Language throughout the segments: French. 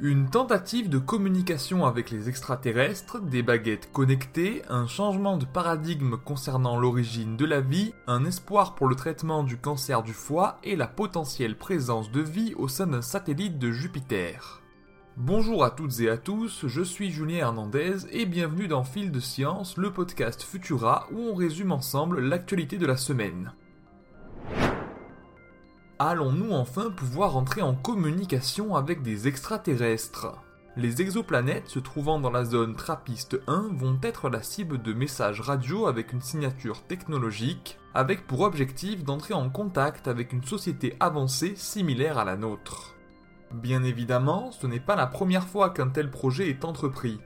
Une tentative de communication avec les extraterrestres, des baguettes connectées, un changement de paradigme concernant l'origine de la vie, un espoir pour le traitement du cancer du foie et la potentielle présence de vie au sein d'un satellite de Jupiter. Bonjour à toutes et à tous, je suis Julien Hernandez et bienvenue dans Fil de Science, le podcast Futura où on résume ensemble l'actualité de la semaine allons-nous enfin pouvoir entrer en communication avec des extraterrestres? Les exoplanètes se trouvant dans la zone Trappiste 1 vont être la cible de messages radio avec une signature technologique, avec pour objectif d'entrer en contact avec une société avancée similaire à la nôtre. Bien évidemment, ce n'est pas la première fois qu'un tel projet est entrepris,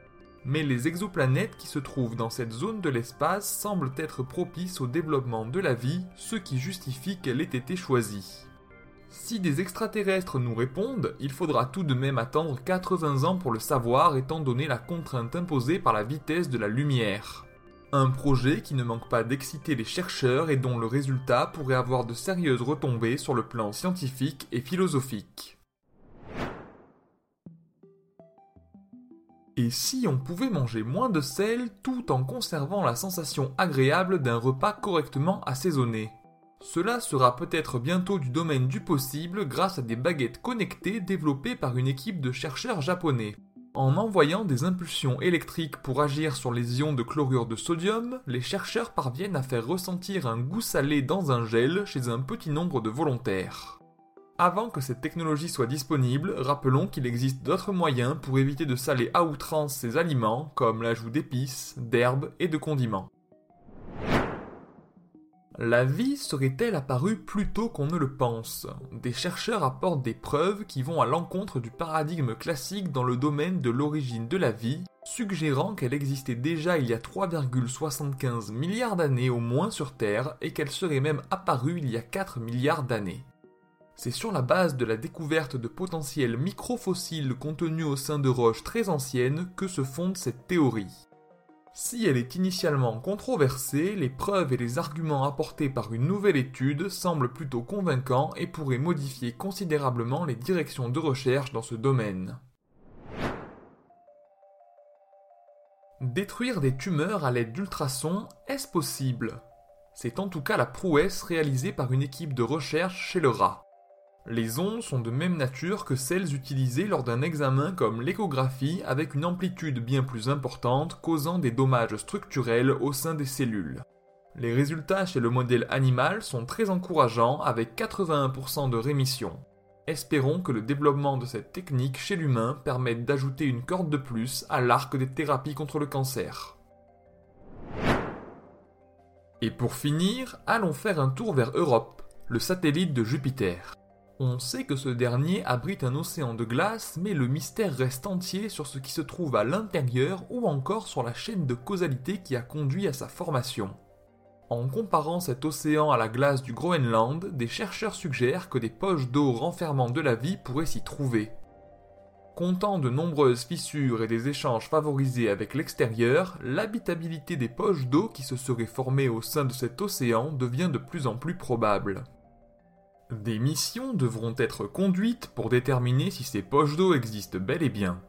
mais les exoplanètes qui se trouvent dans cette zone de l'espace semblent être propices au développement de la vie, ce qui justifie qu'elle ait été choisie. Si des extraterrestres nous répondent, il faudra tout de même attendre 80 ans pour le savoir étant donné la contrainte imposée par la vitesse de la lumière. Un projet qui ne manque pas d'exciter les chercheurs et dont le résultat pourrait avoir de sérieuses retombées sur le plan scientifique et philosophique. Et si on pouvait manger moins de sel tout en conservant la sensation agréable d'un repas correctement assaisonné? Cela sera peut-être bientôt du domaine du possible grâce à des baguettes connectées développées par une équipe de chercheurs japonais. En envoyant des impulsions électriques pour agir sur les ions de chlorure de sodium, les chercheurs parviennent à faire ressentir un goût salé dans un gel chez un petit nombre de volontaires. Avant que cette technologie soit disponible, rappelons qu'il existe d'autres moyens pour éviter de saler à outrance ces aliments, comme l'ajout d'épices, d'herbes et de condiments. La vie serait-elle apparue plus tôt qu'on ne le pense? Des chercheurs apportent des preuves qui vont à l'encontre du paradigme classique dans le domaine de l'origine de la vie, suggérant qu'elle existait déjà il y a 3,75 milliards d'années au moins sur Terre et qu'elle serait même apparue il y a 4 milliards d'années. C'est sur la base de la découverte de potentiels microfossiles contenus au sein de roches très anciennes que se fonde cette théorie. Si elle est initialement controversée, les preuves et les arguments apportés par une nouvelle étude semblent plutôt convaincants et pourraient modifier considérablement les directions de recherche dans ce domaine. Détruire des tumeurs à l'aide d'ultrasons, est-ce possible? C'est en tout cas la prouesse réalisée par une équipe de recherche chez le rat. Les ondes sont de même nature que celles utilisées lors d'un examen comme l'échographie avec une amplitude bien plus importante causant des dommages structurels au sein des cellules. Les résultats chez le modèle animal sont très encourageants avec 81% de rémission. Espérons que le développement de cette technique chez l'humain permette d'ajouter une corde de plus à l'arc des thérapies contre le cancer. Et pour finir, allons faire un tour vers Europe, le satellite de Jupiter. On sait que ce dernier abrite un océan de glace, mais le mystère reste entier sur ce qui se trouve à l'intérieur ou encore sur la chaîne de causalité qui a conduit à sa formation. En comparant cet océan à la glace du Groenland, des chercheurs suggèrent que des poches d'eau renfermant de la vie pourraient s'y trouver. Comptant de nombreuses fissures et des échanges favorisés avec l'extérieur, l'habitabilité des poches d'eau qui se seraient formées au sein de cet océan devient de plus en plus probable. Des missions devront être conduites pour déterminer si ces poches d'eau existent bel et bien.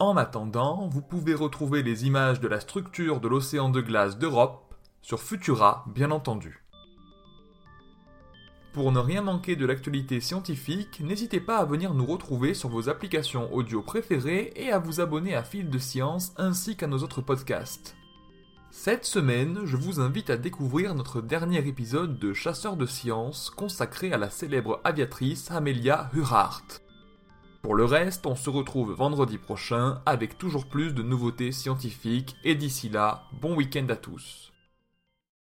En attendant, vous pouvez retrouver les images de la structure de l'océan de glace d'Europe sur Futura, bien entendu. Pour ne rien manquer de l'actualité scientifique, n'hésitez pas à venir nous retrouver sur vos applications audio préférées et à vous abonner à Fil de Science ainsi qu'à nos autres podcasts. Cette semaine, je vous invite à découvrir notre dernier épisode de Chasseurs de sciences consacré à la célèbre aviatrice Amelia Earhart. Pour le reste, on se retrouve vendredi prochain avec toujours plus de nouveautés scientifiques et d'ici là, bon week-end à tous.